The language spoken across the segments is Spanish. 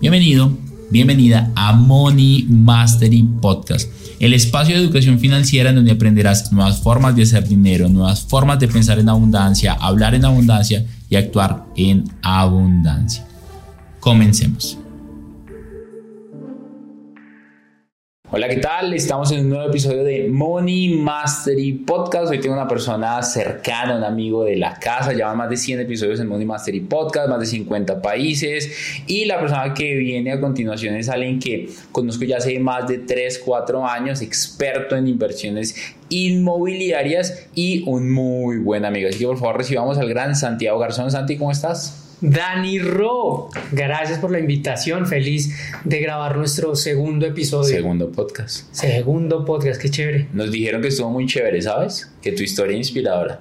Bienvenido, bienvenida a Money Mastery Podcast, el espacio de educación financiera en donde aprenderás nuevas formas de hacer dinero, nuevas formas de pensar en abundancia, hablar en abundancia y actuar en abundancia. Comencemos. Hola, ¿qué tal? Estamos en un nuevo episodio de Money Mastery Podcast. Hoy tengo una persona cercana, un amigo de la casa. Lleva más de 100 episodios en Money Mastery Podcast, más de 50 países. Y la persona que viene a continuación es alguien que conozco ya hace más de 3, 4 años, experto en inversiones inmobiliarias y un muy buen amigo. Así que por favor recibamos al gran Santiago Garzón. Santi, ¿cómo estás? Dani Ro, gracias por la invitación. Feliz de grabar nuestro segundo episodio. Segundo podcast. Segundo podcast, qué chévere. Nos dijeron que estuvo muy chévere, ¿sabes? Que tu historia inspiradora.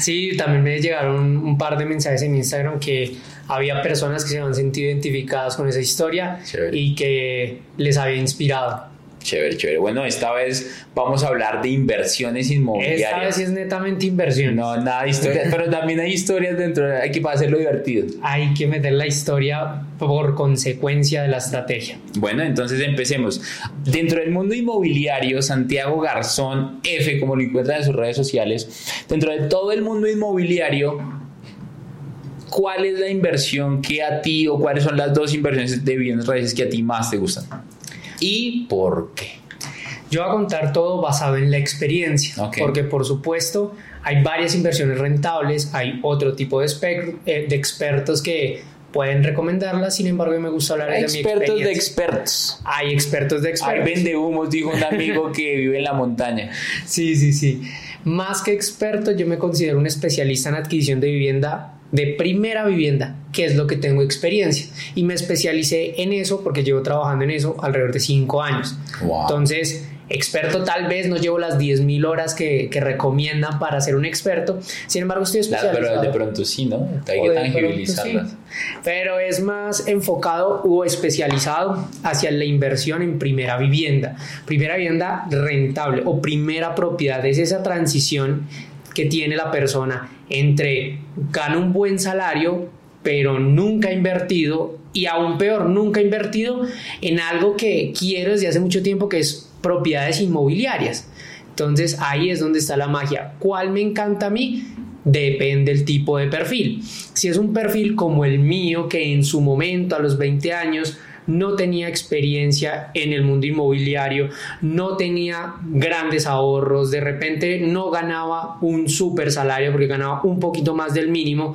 Sí, también me llegaron un par de mensajes en Instagram que había personas que se habían sentido identificadas con esa historia y que les había inspirado. Chévere, chévere. Bueno, esta vez vamos a hablar de inversiones inmobiliarias. Esta vez es netamente inversión. No, nada de historia, pero también hay historias dentro, hay que hacerlo divertido. Hay que meter la historia por consecuencia de la estrategia. Bueno, entonces empecemos. Dentro del mundo inmobiliario, Santiago Garzón F, como lo encuentran en sus redes sociales, dentro de todo el mundo inmobiliario, ¿cuál es la inversión que a ti o cuáles son las dos inversiones de bienes raíces que a ti más te gustan? Y por qué. Yo voy a contar todo basado en la experiencia, porque por supuesto hay varias inversiones rentables, hay otro tipo de, eh, de expertos que pueden recomendarlas, sin embargo, me gusta hablar de mi experiencia. Expertos de expertos. Hay expertos de expertos. Hay vende humos, dijo un amigo que vive en la montaña. Sí, sí, sí. Más que experto, yo me considero un especialista en adquisición de vivienda de primera vivienda, que es lo que tengo experiencia. Y me especialicé en eso porque llevo trabajando en eso alrededor de cinco años. Entonces, experto tal vez no llevo las 10.000 horas que, recomiendan para ser un experto. Sin embargo, estoy especializado. pero de pronto sí, ¿no? Hay que tangibilizarlas. Pero es más enfocado o especializado hacia la inversión en primera vivienda. Primera vivienda rentable o primera propiedad. Es esa transición que tiene la persona entre gana un buen salario, pero nunca ha invertido, y aún peor, nunca ha invertido en algo que quiero desde hace mucho tiempo, que es propiedades inmobiliarias. Entonces ahí es donde está la magia. ¿Cuál me encanta a mí? Depende del tipo de perfil. Si es un perfil como el mío, que en su momento, a los 20 años, no tenía experiencia en el mundo inmobiliario, no tenía grandes ahorros, de repente no ganaba un super salario porque ganaba un poquito más del mínimo.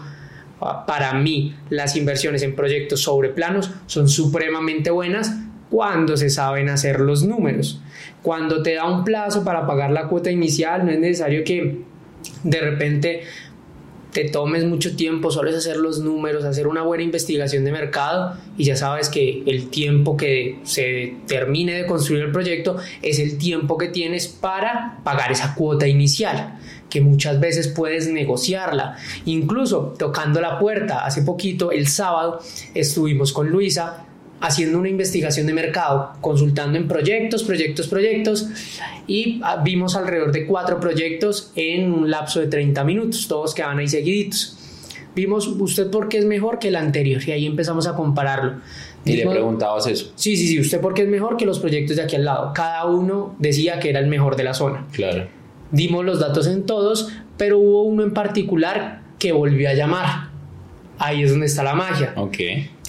Para mí, las inversiones en proyectos sobre planos son supremamente buenas cuando se saben hacer los números. Cuando te da un plazo para pagar la cuota inicial, no es necesario que de repente te tomes mucho tiempo, solo es hacer los números, hacer una buena investigación de mercado y ya sabes que el tiempo que se termine de construir el proyecto es el tiempo que tienes para pagar esa cuota inicial que muchas veces puedes negociarla. Incluso tocando la puerta, hace poquito, el sábado, estuvimos con Luisa haciendo una investigación de mercado, consultando en proyectos, proyectos, proyectos, y ah, vimos alrededor de cuatro proyectos en un lapso de 30 minutos, todos quedaban ahí seguiditos. Vimos, ¿usted por qué es mejor que el anterior? Y ahí empezamos a compararlo. Y le preguntabas eso. Sí, sí, sí, ¿usted por qué es mejor que los proyectos de aquí al lado? Cada uno decía que era el mejor de la zona. Claro. Dimos los datos en todos, pero hubo uno en particular que volvió a llamar. Ahí es donde está la magia. Ok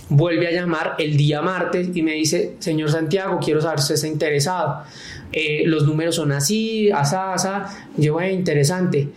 vuelve a llamar el día martes y me dice, señor Santiago, quiero saber si está interesado. Eh, los números son así, asá, asá. Yo, eh, interesante.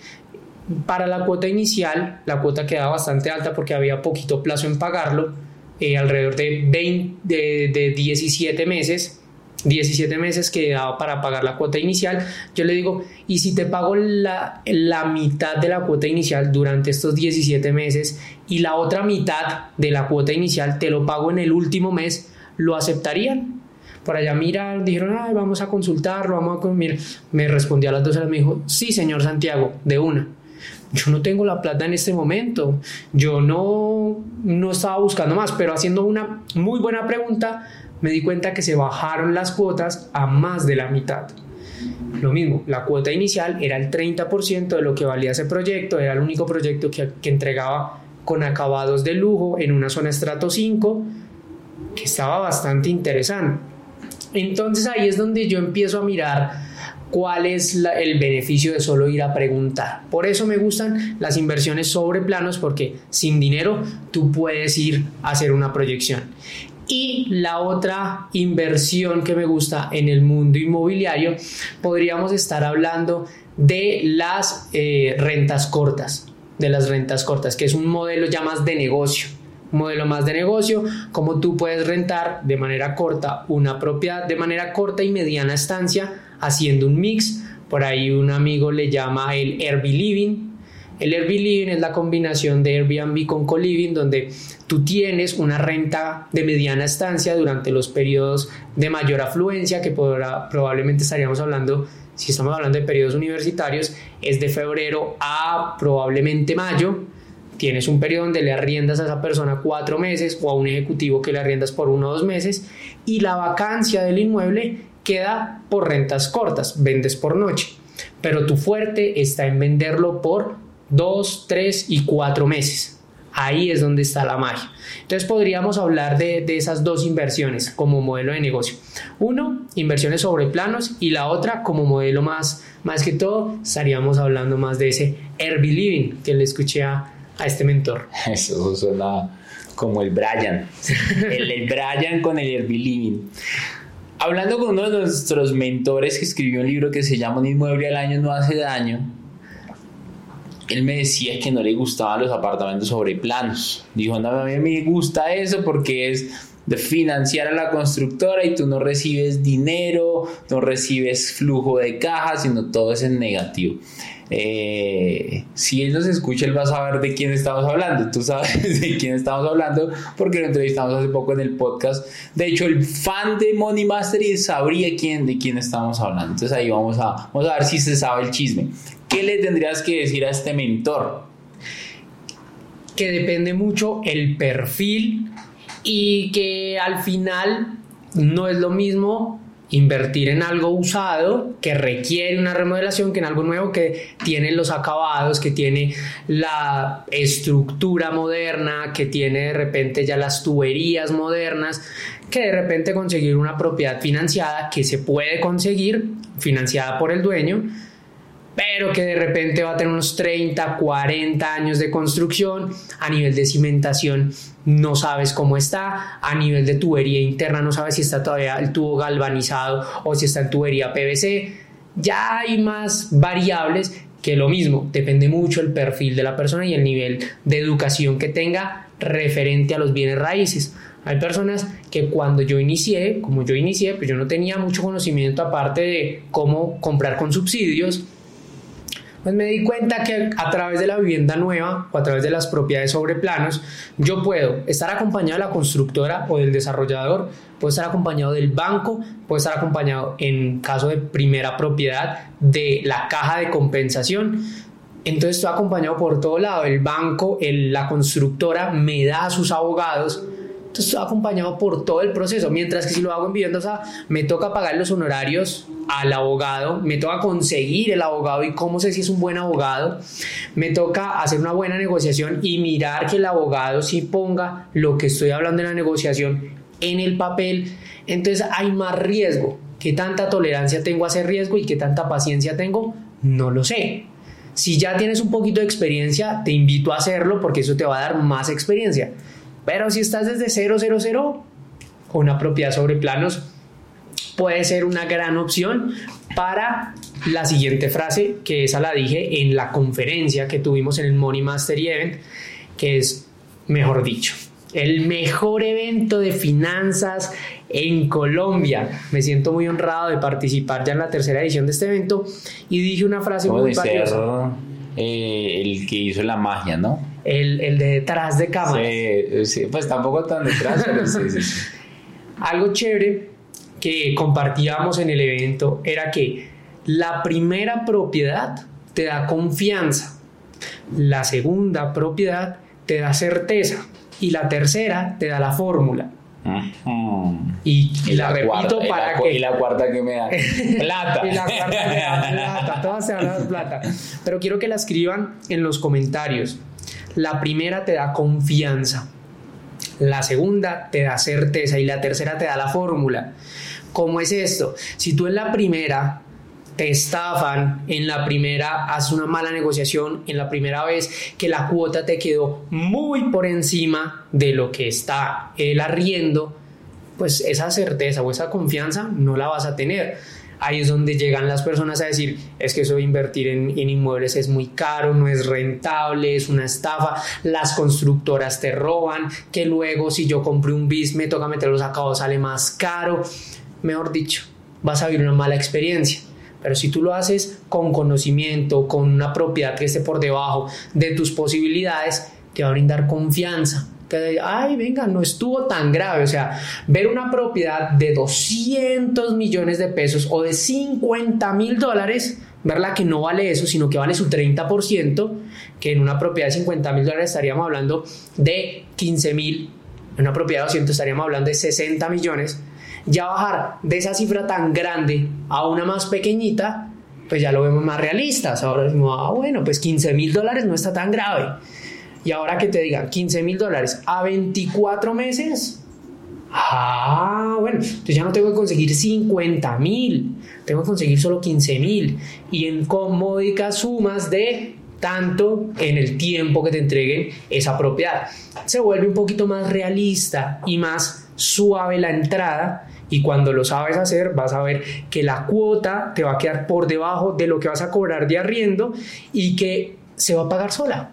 Para la cuota inicial, la cuota quedaba bastante alta porque había poquito plazo en pagarlo, eh, alrededor de, 20, de, de 17 meses 17 meses que daba para pagar la cuota inicial, yo le digo, ¿y si te pago la, la, mitad de la cuota inicial durante estos 17 meses y la otra mitad de la cuota inicial te lo pago en el último mes, ¿lo aceptarían? Por allá mira, dijeron, Ay, vamos a consultarlo, vamos a... Mira, me respondió a las dos horas, me dijo, sí, señor Santiago, de una. Yo no tengo la plata en este momento, yo no, no estaba buscando más, pero haciendo una muy buena pregunta, me di cuenta que se bajaron las cuotas a más de la mitad. Lo mismo, la cuota inicial era el 30% de lo que valía ese proyecto, era el único proyecto que, entregaba con acabados de lujo en una zona estrato 5, que estaba bastante interesante. Entonces ahí es donde yo empiezo a mirar cuál es el beneficio de solo ir a preguntar. Por eso me gustan las inversiones sobre planos porque sin dinero tú puedes ir a hacer una proyección. Y la otra inversión que me gusta en el mundo inmobiliario, podríamos estar hablando de las eh, rentas cortas, de las rentas cortas, que es un modelo ya más de negocio modelo más de negocio, como tú puedes rentar de manera corta una propiedad, de manera corta y mediana estancia, haciendo un mix. Por ahí un amigo le llama el Airbnb. El Airbnb es la combinación de Airbnb con co-living, donde tú tienes una renta de mediana estancia durante los periodos de mayor afluencia, que podrá, probablemente estaríamos hablando si estamos hablando de periodos universitarios, es de febrero a probablemente mayo. Tienes un periodo donde le arriendas a esa persona cuatro meses o a un ejecutivo que le arriendas por uno o dos meses y la vacancia del inmueble queda por rentas cortas, vendes por noche, pero tu fuerte está en venderlo por dos, tres y cuatro meses. Ahí es donde está la magia. Entonces podríamos hablar de, de, esas dos inversiones como modelo de negocio. Uno, inversiones sobre planos y la otra como modelo más, más que todo, estaríamos hablando más de ese Airbnb Living que le escuché a, a este mentor? Eso suena como el Brian. El, Brian con el Airbnb. Hablando con uno de nuestros mentores que escribió un libro que se llama Un inmueble al año no hace daño, él me decía que no le gustaban los apartamentos sobre planos. Dijo, no, a mí me gusta eso porque es de financiar a la constructora y tú no recibes dinero, no recibes flujo de caja, sino todo es en negativo. Eh, si él nos escucha, él va a saber de quién estamos hablando. Tú sabes de quién estamos hablando porque lo entrevistamos hace poco en el podcast. De hecho, el fan de Money Mastery sabría quién, de quién estamos hablando. Entonces ahí vamos a, vamos a ver si se sabe el chisme. ¿Qué le tendrías que decir a este mentor? Que depende mucho el perfil y que al final no es lo mismo invertir en algo usado que requiere una remodelación que en algo nuevo que tiene los acabados, que tiene la estructura moderna, que tiene de repente ya las tuberías modernas, que de repente conseguir una propiedad financiada que se puede conseguir financiada por el dueño pero que de repente va a tener unos 30, 40 años de construcción, a nivel de cimentación no sabes cómo está, a nivel de tubería interna no sabes si está todavía el tubo galvanizado o si está en tubería PVC, ya hay más variables que lo mismo, depende mucho el perfil de la persona y el nivel de educación que tenga referente a los bienes raíces. Hay personas que cuando yo inicié, como yo inicié, pues yo no tenía mucho conocimiento aparte de cómo comprar con subsidios, pues me di cuenta que a través de la vivienda nueva o a través de las propiedades sobre planos, yo puedo estar acompañado de la constructora o del desarrollador, puedo estar acompañado del banco, puedo estar acompañado en caso de primera propiedad de la caja de compensación. Entonces estoy acompañado por todo lado. El banco, la constructora me da a sus abogados entonces acompañado por todo el proceso, mientras que si lo hago en vivienda, o sea, me toca pagar los honorarios al abogado, me toca conseguir el abogado y cómo sé si es un buen abogado, me toca hacer una buena negociación y mirar que el abogado sí ponga lo que estoy hablando en la negociación en el papel, entonces hay más riesgo. ¿Qué tanta tolerancia tengo a ese riesgo y qué tanta paciencia tengo? No lo sé. Si ya tienes un poquito de experiencia, te invito a hacerlo porque eso te va a dar más experiencia. Pero si estás desde 000 con una propiedad sobre planos, puede ser una gran opción para la siguiente frase, que esa la dije en la conferencia que tuvimos en el Money Mastery Event, que es, mejor dicho, el mejor evento de finanzas en Colombia. Me siento muy honrado de participar ya en la tercera edición de este evento y dije una frase muy valiosa. Eh, el que hizo la magia, ¿no? El, el de detrás de cámaras. Sí, pues tampoco tan detrás, pero sí, sí. Algo chévere que compartíamos en el evento era que la primera propiedad te da confianza, la segunda propiedad te da certeza y la tercera te da la fórmula. Y, la, repito para que. Y la cuarta que me da plata. y la cuarta me da plata. Todas se hablan de plata. Pero quiero que la escriban en los comentarios. La primera te da confianza. La segunda te da certeza y la tercera te da la fórmula. ¿Cómo es esto? Si tú en la primera te estafan, en la primera haces una mala negociación, en la primera vez que la cuota te quedó muy por encima de lo que está el arriendo, pues esa certeza o esa confianza no la vas a tener. Ahí es donde llegan las personas a decir, es que eso de invertir en, inmuebles es muy caro, no es rentable, es una estafa, las constructoras te roban, que luego si yo compré un bis me toca meter los acabados, sale más caro. Mejor dicho, vas a vivir una mala experiencia. Pero si tú lo haces con conocimiento, con una propiedad que esté por debajo de tus posibilidades, te va a brindar confianza. Te ay, venga, no estuvo tan grave. O sea, ver una propiedad de 200 millones de pesos o de 50 mil dólares, verla que no vale eso, sino que vale su 30%, que en una propiedad de 50 mil dólares estaríamos hablando de 15 mil, en una propiedad de 200 estaríamos hablando de 60 millones ya bajar de esa cifra tan grande a una más pequeñita, pues ya lo vemos más realistas. Ahora decimos, ah, bueno, pues 15 mil dólares no está tan grave. Y ahora que te digan 15 mil dólares a 24 meses, ah, bueno, entonces ya no tengo que conseguir 50 mil, tengo que conseguir solo 15 mil. Y en comódicas sumas de tanto en el tiempo que te entreguen esa propiedad. Se vuelve un poquito más realista y más suave la entrada y cuando lo sabes hacer vas a ver que la cuota te va a quedar por debajo de lo que vas a cobrar de arriendo y que se va a pagar sola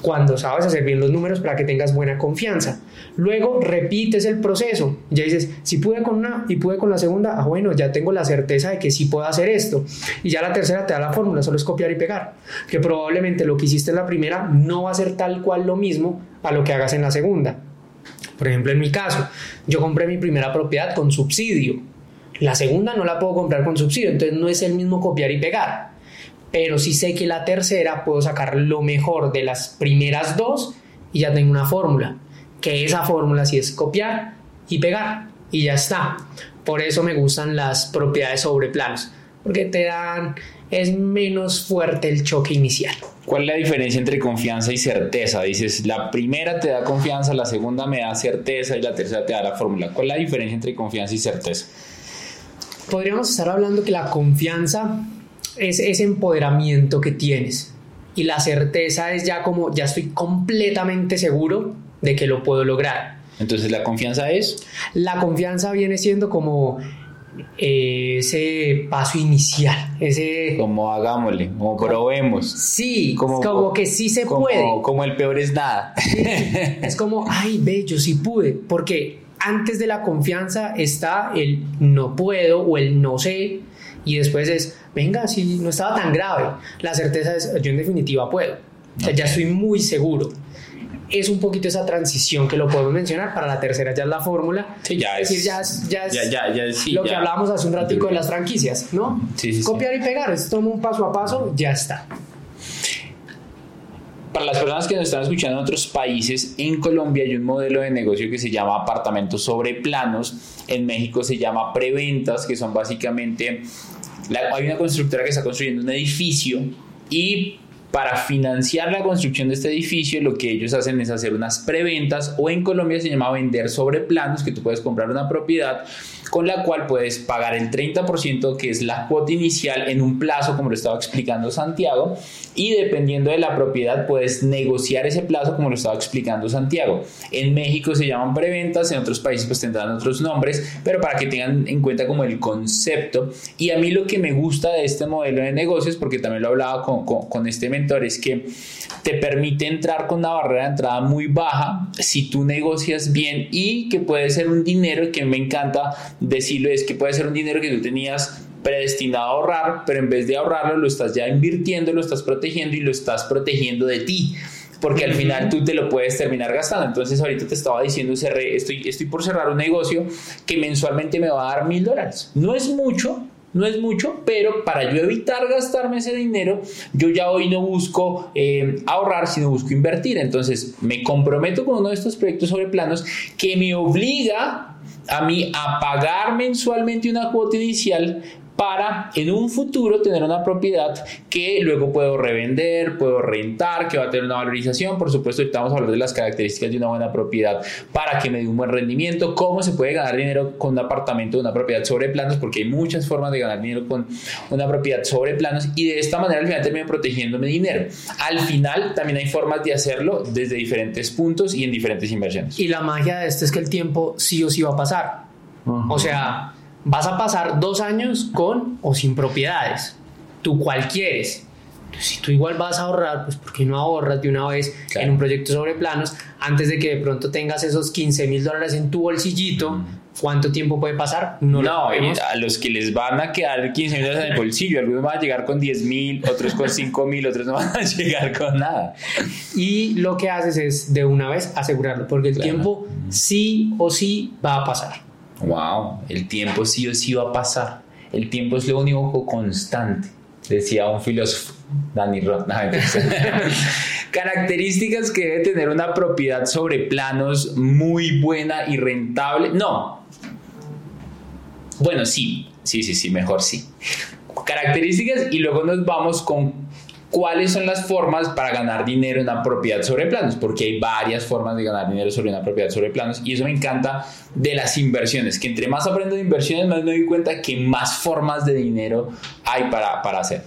cuando sabes hacer bien los números para que tengas buena confianza. Luego repites el proceso. Ya dices, si pude con una y pude con la segunda, ah, bueno, ya tengo la certeza de que sí puedo hacer esto. Y ya la tercera te da la fórmula, solo es copiar y pegar. Que probablemente lo que hiciste en la primera no va a ser tal cual lo mismo a lo que hagas en la segunda. Por ejemplo, en mi caso, yo compré mi primera propiedad con subsidio. La segunda no la puedo comprar con subsidio, entonces no es el mismo copiar y pegar. Pero sí sé que la tercera puedo sacar lo mejor de las primeras dos y ya tengo una fórmula. Que esa fórmula sí es copiar y pegar y ya está. Por eso me gustan las propiedades sobre planos, porque te dan, es menos fuerte el choque inicial. ¿Cuál es la diferencia entre confianza y certeza? Dices, la primera te da confianza, la segunda me da certeza y la tercera te da la fórmula. ¿Cuál es la diferencia entre confianza y certeza? Podríamos estar hablando que la confianza es ese empoderamiento que tienes y la certeza es ya como, ya estoy completamente seguro de que lo puedo lograr. Entonces, ¿la confianza es? La confianza viene siendo como ese paso inicial, ese... Como hagámosle, como probemos. Sí, como, como que sí se puede. Como el peor es nada. es como, ay, ve, yo sí pude, porque antes de la confianza está el no puedo o el no sé, y después es, venga, si no estaba tan grave. La certeza es, yo en definitiva puedo. O sea, ya estoy muy seguro es un poquito esa transición que lo podemos mencionar. Para la tercera ya es la fórmula. Sí, ya es. decir, ya es, ya es lo que hablábamos hace un ratico de las franquicias, ¿no? Sí, sí, Copiar y pegar, es toma un paso a paso, ya está. Para las personas que nos están escuchando en otros países, en Colombia hay un modelo de negocio que se llama apartamentos sobre planos. En México se llama preventas, que son básicamente. hay una constructora que está construyendo un edificio y para financiar la construcción de este edificio, lo que ellos hacen es hacer unas preventas o en Colombia se llama vender sobre planos, que tú puedes comprar una propiedad con la cual puedes pagar el 30% que es la cuota inicial en un plazo, como lo estaba explicando Santiago, y dependiendo de la propiedad puedes negociar ese plazo, como lo estaba explicando Santiago. En México se llaman preventas, en otros países pues tendrán otros nombres, pero para que tengan en cuenta como el concepto. Y a mí lo que me gusta de este modelo de negocios, porque también lo hablaba con, con, con este mentor, es que te permite entrar con una barrera de entrada muy baja si tú negocias bien y que puede ser un dinero que me encanta decirlo es que puede ser un dinero que tú tenías predestinado a ahorrar, pero en vez de ahorrarlo lo estás ya invirtiendo, lo estás protegiendo y lo estás protegiendo de ti porque al final tú te lo puedes terminar gastando. Entonces ahorita te estaba diciendo, cerré, estoy, estoy por cerrar un negocio que mensualmente me va a dar mil dólares. No es mucho, no es mucho, pero para yo evitar gastarme ese dinero, yo ya hoy no busco eh, ahorrar, sino busco invertir. Entonces me comprometo con uno de estos proyectos sobre planos que me obliga a mí a pagar mensualmente una cuota inicial, para en un futuro tener una propiedad que luego puedo revender, puedo rentar, que va a tener una valorización. Por supuesto, ahorita vamos a hablar de las características de una buena propiedad para que me dé un buen rendimiento, cómo se puede ganar dinero con un apartamento, una propiedad sobre planos, porque hay muchas formas de ganar dinero con una propiedad sobre planos y de esta manera al final termino protegiéndome dinero. Al final también hay formas de hacerlo desde diferentes puntos y en diferentes inversiones. Y la magia de esto es que el tiempo sí o sí va a pasar. O sea, vas a pasar dos años con o sin propiedades. Tú cual quieres. Si tú igual vas a ahorrar, pues ¿por qué no ahorras de una vez en un proyecto sobre planos antes de que de pronto tengas esos 15 mil dólares en tu bolsillito? ¿Cuánto tiempo puede pasar? No, no a los que les van a quedar 15 mil dólares en el bolsillo, algunos van a llegar con 10 mil, otros con 5 mil, otros no van a llegar con nada. Y lo que haces es de una vez asegurarlo, porque el tiempo sí o sí va a pasar. Wow, el tiempo sí o sí va a pasar. El tiempo es lo único constante, decía un filósofo, Danny Roth. Características que debe tener una propiedad sobre planos muy buena y rentable. No. Bueno, sí, sí, sí, sí, mejor sí. Características y luego nos vamos con cuáles son las formas para ganar dinero en una propiedad sobre planos, porque hay varias formas de ganar dinero sobre una propiedad sobre planos y eso me encanta de las inversiones, que entre más aprendo de inversiones, más me doy cuenta que más formas de dinero hay para, para hacer.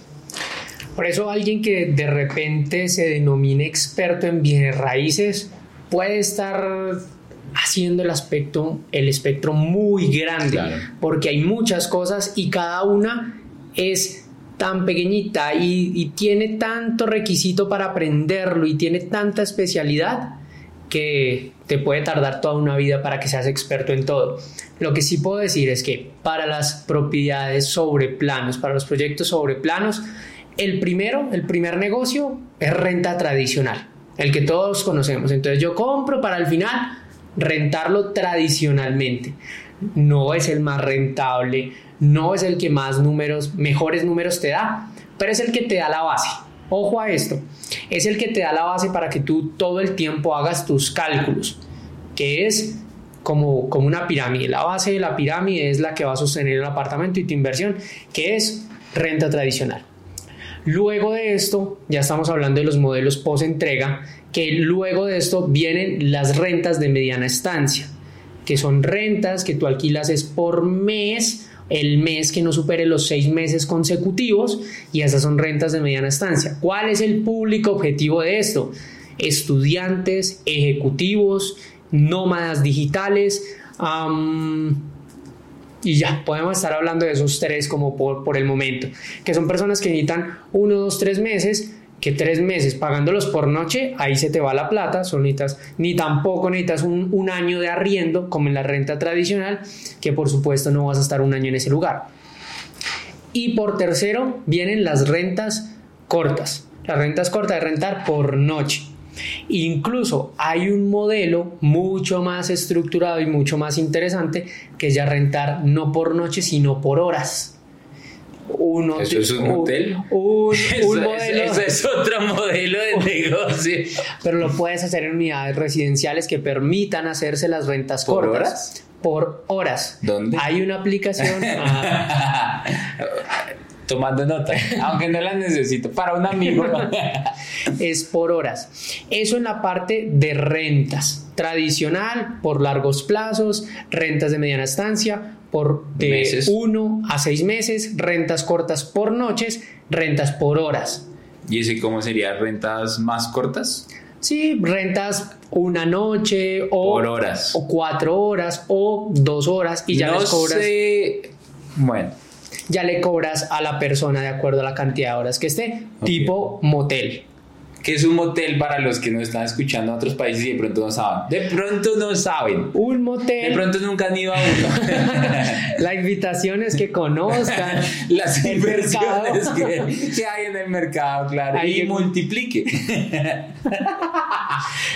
Por eso alguien que de repente se denomine experto en bienes raíces puede estar haciendo el aspecto, el espectro muy grande, porque hay muchas cosas y cada una es tan pequeñita y, tiene tanto requisito para aprenderlo y tiene tanta especialidad que te puede tardar toda una vida para que seas experto en todo. Lo que sí puedo decir es que para las propiedades sobre planos, para los proyectos sobre planos, el primero, el primer negocio es renta tradicional, el que todos conocemos. Entonces yo compro para al final rentarlo tradicionalmente. No es el más rentable, no es el que más números, mejores números te da, pero es el que te da la base. Ojo a esto, es el que te da la base para que tú todo el tiempo hagas tus cálculos, que es como, como una pirámide. La base de la pirámide es la que va a sostener el apartamento y tu inversión, que es renta tradicional. Luego de esto, ya estamos hablando de los modelos post-entrega, que luego de esto vienen las rentas de mediana estancia, que son rentas que tú alquilas es por mes el mes que no supere los seis meses consecutivos y esas son rentas de mediana estancia. ¿Cuál es el público objetivo de esto? Estudiantes, ejecutivos, nómadas digitales. y ya, podemos estar hablando de esos tres como por, por el momento, que son personas que necesitan uno, dos, tres meses que tres meses pagándolos por noche, ahí se te va la plata, son ni tampoco necesitas un, un, año de arriendo como en la renta tradicional, que por supuesto no vas a estar un año en ese lugar. Y por tercero vienen las rentas cortas, las rentas cortas de rentar por noche. Incluso hay un modelo mucho más estructurado y mucho más interesante que es ya rentar no por noche, sino por horas. ¿Eso es un hotel? Un, modelo. Eso, es otro modelo de negocio. Pero lo puedes hacer en unidades residenciales que permitan hacerse las rentas ¿Por horas? Por horas. ¿Dónde? Hay una aplicación. Tomando nota, aunque no la necesito para un amigo. es por horas. Eso en la parte de rentas. Tradicional, por largos plazos, rentas de mediana estancia, por de 1 a 6 meses, rentas cortas por noches, rentas por horas. ¿Y ese cómo sería? ¿Rentas más cortas? Sí, rentas una noche o, por horas. o cuatro horas o dos horas y ya les cobras. Bueno. Ya le cobras a la persona de acuerdo a la cantidad de horas que esté, tipo motel que es un motel para los que no están escuchando en otros países y de pronto no saben. De pronto no saben. Un motel. De pronto nunca han ido a uno. La invitación es que conozcan las inversiones que, hay en el mercado, claro. y multiplique.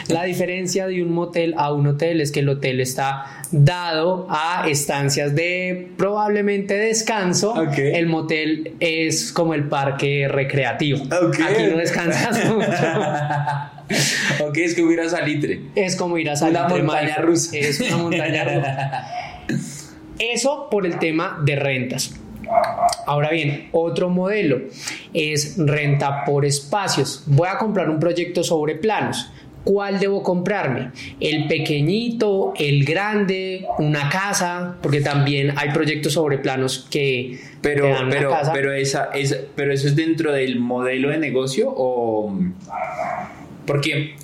La diferencia de un motel a un hotel es que el hotel está dado a estancias de probablemente descanso. El motel es como el parque recreativo. Aquí no descansas mucho. ok, es como ir a Salitre. Es como ir a Salitre. Una montaña rusa. Es una montaña rusa. Eso por el tema de rentas. Ahora bien, otro modelo es renta por espacios. Voy a comprar un proyecto sobre planos. ¿Cuál debo comprarme? ¿El pequeñito, el grande, una casa? Porque también hay proyectos sobre planos que pero, te dan una pero, casa. pero, esa, es, pero eso es dentro del modelo de negocio o... Porque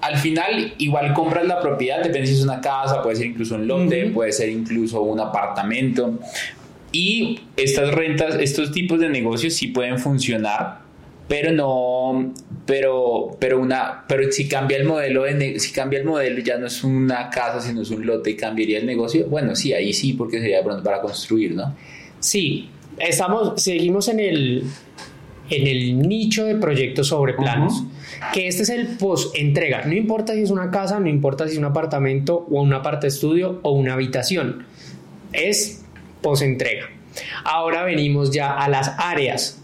al final igual compras la propiedad, depende si es una casa, puede ser incluso un lote, puede ser incluso un apartamento. Y estas rentas, estos tipos de negocios sí pueden funcionar, pero no, pero, pero una, pero si cambia el modelo de, si cambia el modelo ya no es una casa, sino es un lote y cambiaría el negocio, bueno, sí, ahí sí, porque sería de pronto para construir, ¿no? Sí, estamos, seguimos en el, en el nicho de proyectos sobre planos, que este es el post-entrega. No importa si es una casa, no importa si es un apartamento o un apart estudio o una habitación. Es post-entrega. Ahora venimos ya a las áreas.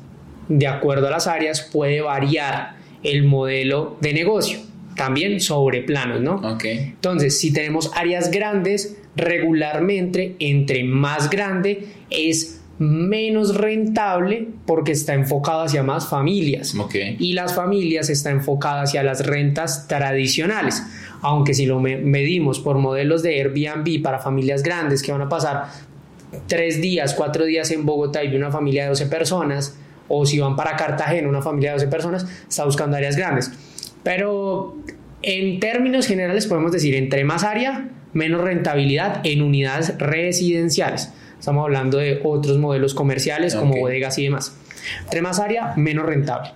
De acuerdo a las áreas puede variar el modelo de negocio. También sobre planos, ¿no? Entonces, si tenemos áreas grandes, regularmente entre más grande es menos rentable porque está enfocado hacia más familias. Ok. Y las familias está enfocada hacia las rentas tradicionales. Aunque si lo me- medimos por modelos de Airbnb para familias grandes que van a pasar tres días, cuatro días en Bogotá y una familia de 12 personas, o si van para Cartagena, una familia de 12 personas, está buscando áreas grandes. Pero en términos generales podemos decir, entre más área, menos rentabilidad en unidades residenciales. Estamos hablando de otros modelos comerciales como bodegas y demás. Entre más área, menos rentable.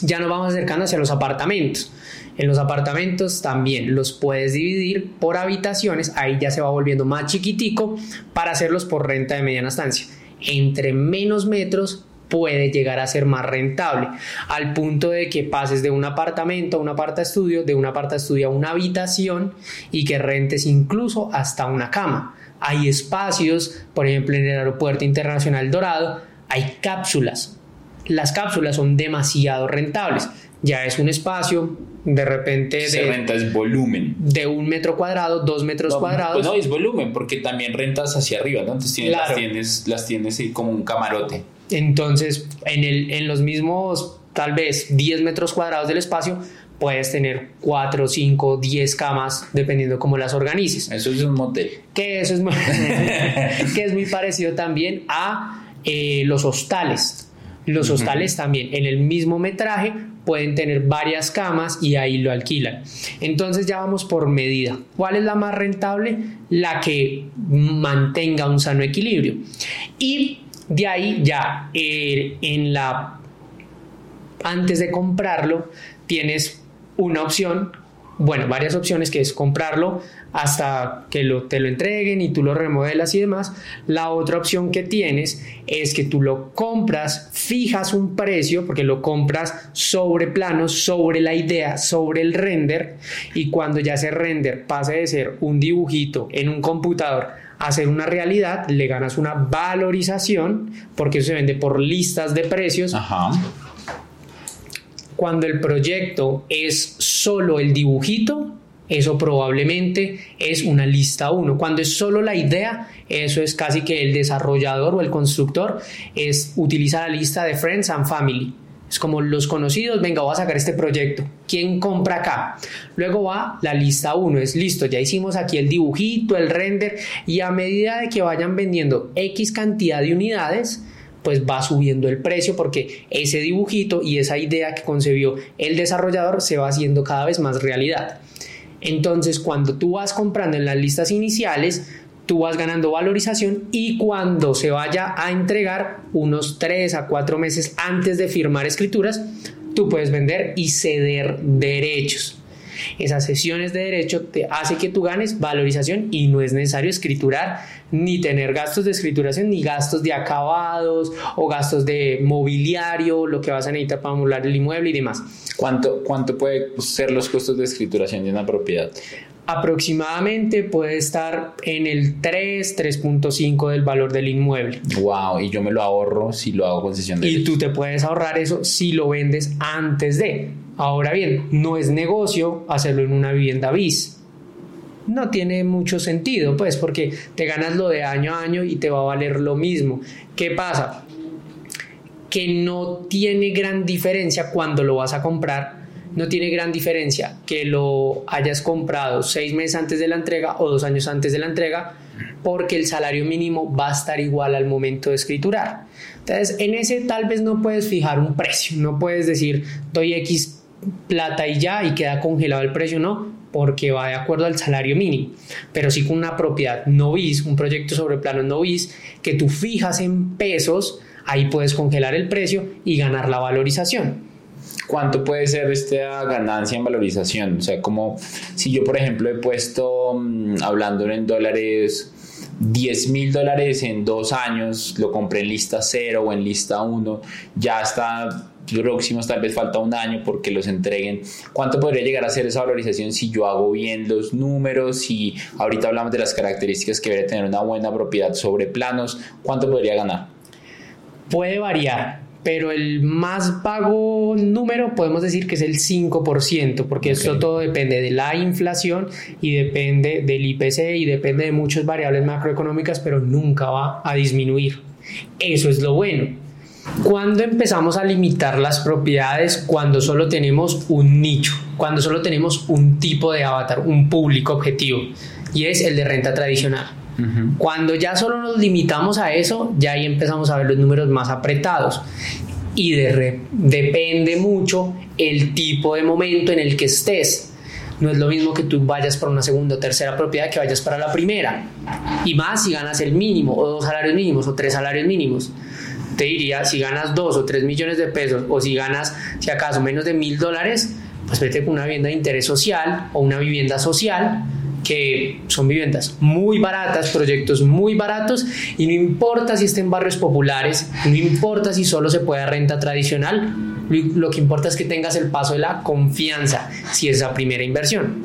Ya nos vamos acercando hacia los apartamentos. En los apartamentos también los puedes dividir por habitaciones, ahí ya se va volviendo más chiquitico para hacerlos por renta de mediana estancia. Entre menos metros puede llegar a ser más rentable, al punto de que pases de un apartamento a un aparta estudio, de un aparta estudio a una habitación y que rentes incluso hasta una cama. Hay espacios, por ejemplo en el Aeropuerto Internacional Dorado, hay cápsulas, las cápsulas son demasiado rentables. Ya es un espacio de repente Se de, renta es volumen. de un metro cuadrado, dos metros No, cuadrados. Pues no, es volumen, porque también rentas hacia arriba, ¿no? Entonces tienes, Claro. las tienes, las tienes como un camarote. Entonces, en, el, en los mismos, tal vez 10 metros cuadrados del espacio, puedes tener 4, 5, 10 camas, dependiendo cómo las organices. Eso es un motel. Que eso es muy, que es muy parecido también a eh, los hostales. Los hostales también en el mismo metraje pueden tener varias camas y ahí lo alquilan. Entonces ya vamos por medida. ¿Cuál es la más rentable? La que mantenga un sano equilibrio. Y de ahí ya eh, en la antes de comprarlo tienes una opción, bueno, varias opciones que es comprarlo hasta que lo, te lo entreguen y tú lo remodelas y demás. La otra opción que tienes es que tú lo compras, fijas un precio, porque lo compras sobre planos, sobre la idea, sobre el render, y cuando ya ese render pase de ser un dibujito en un computador a ser una realidad, le ganas una valorización, porque eso se vende por listas de precios, Ajá. cuando el proyecto es solo el dibujito, eso probablemente es una lista 1. Cuando es solo la idea, eso es casi que el desarrollador o el constructor es utiliza la lista de Friends and Family. Es como los conocidos, venga, voy a sacar este proyecto. ¿Quién compra acá? Luego va la lista 1, es listo, ya hicimos aquí el dibujito, el render, y a medida de que vayan vendiendo X cantidad de unidades, pues va subiendo el precio porque ese dibujito y esa idea que concebió el desarrollador se va haciendo cada vez más realidad. Entonces, cuando tú vas comprando en las listas iniciales, tú vas ganando valorización y cuando se vaya a entregar unos 3 a 4 meses antes de firmar escrituras, tú puedes vender y ceder derechos. Esas sesiones de derecho te hace que tú ganes valorización y no es necesario escriturar ni tener gastos de escrituración ni gastos de acabados o gastos de mobiliario, lo que vas a necesitar para amular el inmueble y demás. ¿Cuánto, ¿Cuánto puede ser los costos de escrituración de una propiedad? Aproximadamente puede estar en el 3, 3.5 del valor del inmueble. Wow, y yo me lo ahorro si lo hago con sesión de Y tú te puedes ahorrar eso si lo vendes antes de. Ahora bien, no es negocio hacerlo en una vivienda bis. no tiene mucho sentido, pues, porque te ganas lo de año a año y te va a valer lo mismo. ¿Qué pasa? Que no tiene gran diferencia cuando lo vas a comprar. No tiene gran diferencia que lo hayas comprado seis meses antes de la entrega o dos años antes de la entrega, porque el salario mínimo va a estar igual al momento de escriturar. Entonces, en ese tal vez no puedes fijar un precio, no puedes decir doy X plata y ya y queda congelado el precio, no, porque va de acuerdo al salario mínimo, pero sí con una propiedad no bis, un proyecto sobre plano no bis, que tú fijas en pesos, ahí puedes congelar el precio y ganar la valorización. ¿Cuánto puede ser esta ganancia en valorización? O sea, como si yo, por ejemplo, he puesto, mm, hablando en dólares, 10 mil dólares en dos años, lo compré en lista 0 o en lista 1, ya está próximos, tal vez falta un año porque los entreguen. ¿Cuánto podría llegar a ser esa valorización si yo hago bien los números? y ahorita hablamos de las características que debe tener una buena propiedad sobre planos, ¿cuánto podría ganar? Puede variar, pero el más vago número podemos decir que es el 5%, porque esto todo depende de la inflación y depende del IPC y depende de muchas variables macroeconómicas, pero nunca va a disminuir. Eso es lo bueno. Cuando empezamos a limitar las propiedades? Cuando solo tenemos un nicho, cuando solo tenemos un tipo de avatar, un público objetivo, y es el de renta tradicional. Cuando ya solo nos limitamos a eso, ya ahí empezamos a ver los números más apretados. Y depende mucho el tipo de momento en el que estés. No es lo mismo que tú vayas para una segunda o tercera propiedad que vayas para la primera. Y más si ganas el mínimo, o dos salarios mínimos, o tres salarios mínimos te diría, si ganas 2 o 3 millones de pesos o si ganas, si acaso, menos de mil dólares, pues vete con una vivienda de interés social o una vivienda social que son viviendas muy baratas, proyectos muy baratos y no importa si estén barrios populares, no importa si solo se puede renta tradicional, lo que importa es que tengas el paso de la confianza si es esa primera inversión.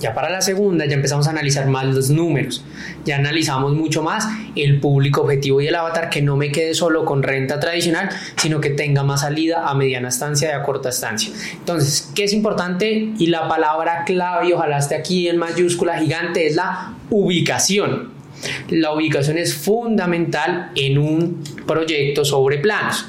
Ya para la segunda ya empezamos a analizar más los números, ya analizamos mucho más el público objetivo y el avatar, que no me quede solo con renta tradicional, sino que tenga más salida a mediana estancia y a corta estancia. Entonces, ¿qué es importante? Y la palabra clave, y ojalá esté aquí en mayúscula gigante, es la ubicación. La ubicación es fundamental en un proyecto sobre planos,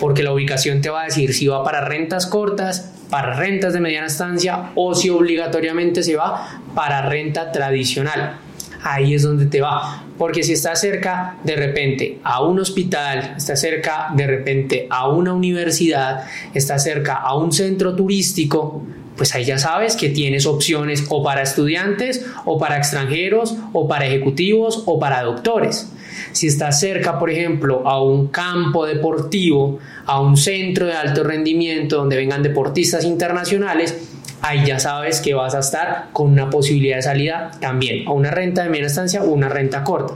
porque la ubicación te va a decir si va para rentas cortas, para rentas de mediana estancia o si obligatoriamente se va para renta tradicional. Ahí es donde te va. Porque si está cerca de repente a un hospital, está cerca de repente a una universidad, está cerca a un centro turístico, pues ahí ya sabes que tienes opciones o para estudiantes o para extranjeros o para ejecutivos o para doctores. Si estás cerca, por ejemplo, a un campo deportivo, a un centro de alto rendimiento donde vengan deportistas internacionales, ahí ya sabes que vas a estar con una posibilidad de salida también a una renta de media estancia o una renta corta.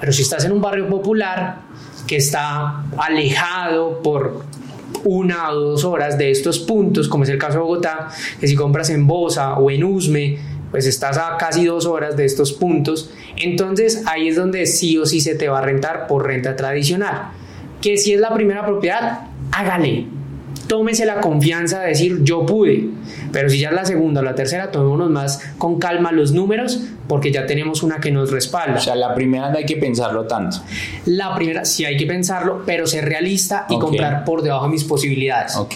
Pero si estás en un barrio popular que está alejado por una o dos horas de estos puntos, como es el caso de Bogotá, que si compras en Bosa o en Usme, pues estás a casi dos horas de estos puntos, entonces ahí es donde sí o sí se te va a rentar por renta tradicional. Que si es la primera propiedad, hágale, tómese la confianza de decir yo pude. Pero si ya es la segunda o la tercera, tomémonos más con calma los números porque ya tenemos una que nos respalda. O sea, la primera no hay que pensarlo tanto. La primera sí hay que pensarlo, pero ser realista y comprar por debajo de mis posibilidades. Ok.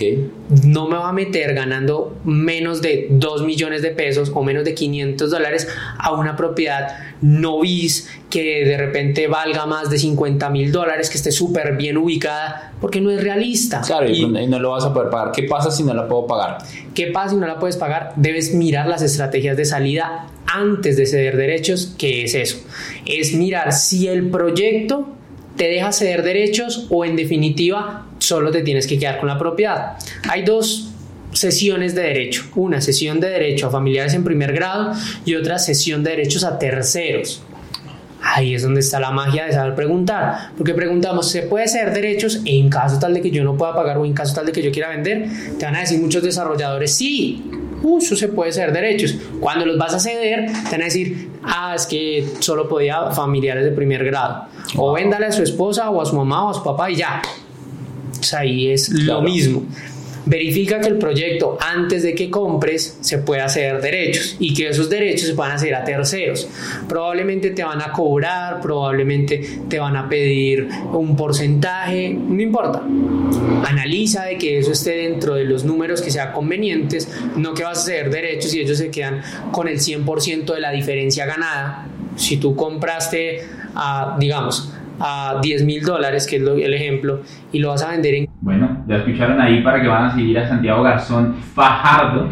No me va a meter ganando menos de 2 millones de pesos o menos de 500 dólares a una propiedad no bis que de repente valga más de 50 mil dólares, que esté súper bien ubicada, porque no es realista. Claro, y, y, no lo vas a poder pagar. ¿Qué pasa si no la puedo pagar? ¿Qué pasa si no la puedes pagar? Debes mirar las estrategias de salida antes de ceder derechos, que es eso. Es mirar si el proyecto te deja ceder derechos o en definitiva solo te tienes que quedar con la propiedad. Hay dos sesiones de derecho. Una sesión de derecho a familiares en primer grado y otra sesión de derechos a terceros. Ahí es donde está la magia de saber preguntar, porque preguntamos, ¿se puede ceder derechos en caso tal de que yo no pueda pagar o en caso tal de que yo quiera vender? Te van a decir muchos desarrolladores, sí, eso se puede ceder derechos. Cuando los vas a ceder, te van a decir, ah, es que solo podía familiares de primer grado. O véndale a su esposa o a su mamá o a su papá y ya. O sea, ahí es lo mismo. Verifica que el proyecto antes de que compres se pueda hacer derechos y que esos derechos se puedan hacer a terceros. Probablemente te van a cobrar, probablemente te van a pedir un porcentaje, no importa. Analiza de que eso esté dentro de los números que sean convenientes, no que vas a hacer derechos y ellos se quedan con el 100% de la diferencia ganada. Si tú compraste, a, digamos, a 10 mil dólares, que es el ejemplo, y lo vas a vender en... Bueno, ya escucharon ahí para que van a seguir a Santiago Garzón Fajardo,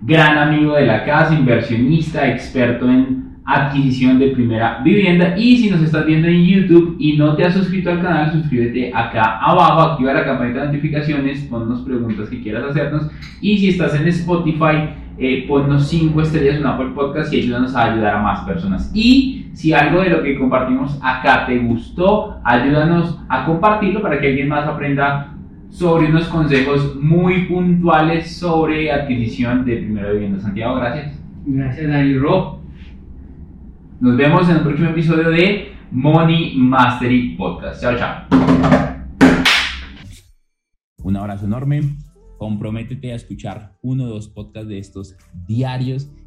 gran amigo de la casa, inversionista, experto en adquisición de primera vivienda. Y si nos estás viendo en YouTube y no te has suscrito al canal, suscríbete acá abajo, activa la campanita de notificaciones, ponnos preguntas que quieras hacernos. Y si estás en Spotify, eh, ponnos 5 estrellas en Apple Podcast y ayúdanos a ayudar a más personas. Y si algo de lo que compartimos acá te gustó, ayúdanos a compartirlo para que alguien más aprenda sobre unos consejos muy puntuales sobre adquisición de primera vivienda. Santiago, gracias. Gracias, Dani Ro. Nos vemos en el próximo episodio de Money Mastery Podcast. Chao, chao. Un abrazo enorme. Comprométete a escuchar uno o dos podcasts de estos diarios